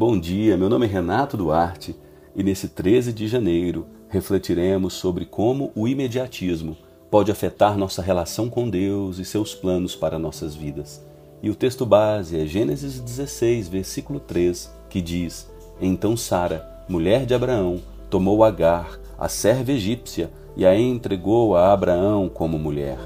Bom dia, meu nome é Renato Duarte e nesse 13 de janeiro refletiremos sobre como o imediatismo pode afetar nossa relação com Deus e seus planos para nossas vidas. E o texto base é Gênesis 16, versículo 3, que diz: Então Sara, mulher de Abraão, tomou Agar, a serva egípcia, e a entregou a Abraão como mulher.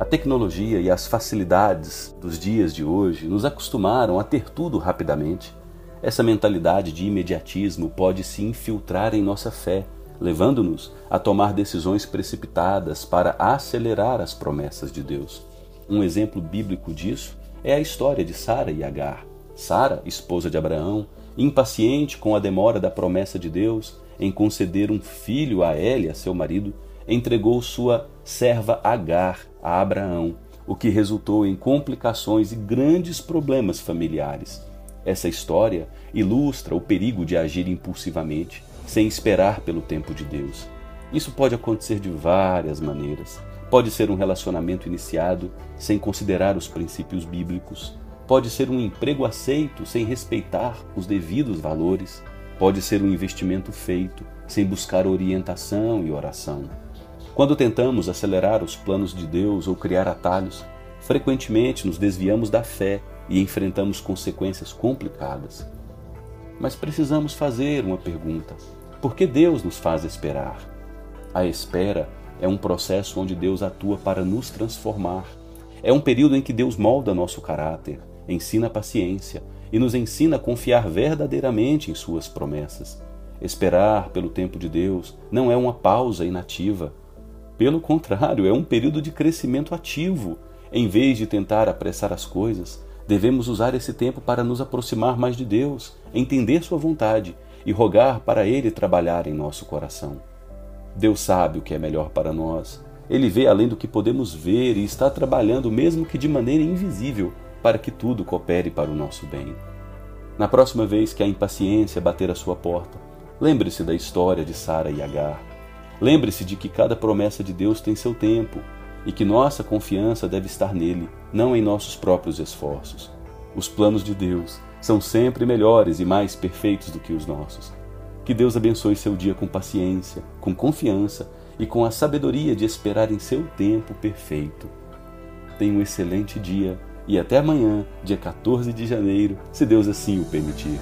A tecnologia e as facilidades dos dias de hoje nos acostumaram a ter tudo rapidamente. Essa mentalidade de imediatismo pode se infiltrar em nossa fé, levando-nos a tomar decisões precipitadas para acelerar as promessas de Deus. Um exemplo bíblico disso é a história de Sara e Agar. Sara, esposa de Abraão, impaciente com a demora da promessa de Deus em conceder um filho a Elia, seu marido, entregou sua serva Agar a Abraão, o que resultou em complicações e grandes problemas familiares. Essa história ilustra o perigo de agir impulsivamente, sem esperar pelo tempo de Deus. Isso pode acontecer de várias maneiras. Pode ser um relacionamento iniciado sem considerar os princípios bíblicos. Pode ser um emprego aceito sem respeitar os devidos valores. Pode ser um investimento feito sem buscar orientação e oração. Quando tentamos acelerar os planos de Deus ou criar atalhos, frequentemente nos desviamos da fé e enfrentamos consequências complicadas. Mas precisamos fazer uma pergunta: por que Deus nos faz esperar? A espera é um processo onde Deus atua para nos transformar. É um período em que Deus molda nosso caráter, ensina paciência e nos ensina a confiar verdadeiramente em Suas promessas. Esperar pelo tempo de Deus não é uma pausa inativa, pelo contrário, é um período de crescimento ativo. Em vez de tentar apressar as coisas, devemos usar esse tempo para nos aproximar mais de Deus, entender Sua vontade e rogar para Ele trabalhar em nosso coração. Deus sabe o que é melhor para nós. Ele vê além do que podemos ver e está trabalhando, mesmo que de maneira invisível, para que tudo coopere para o nosso bem. Na próxima vez que a impaciência bater a sua porta, lembre-se da história de Sara e Agar. Lembre-se de que cada promessa de Deus tem seu tempo e que nossa confiança deve estar nele, não em nossos próprios esforços. Os planos de Deus são sempre melhores e mais perfeitos do que os nossos. Que Deus abençoe seu dia com paciência, com confiança e com a sabedoria de esperar em seu tempo perfeito. Tenha um excelente dia e até amanhã, dia 14 de janeiro, se Deus assim o permitir.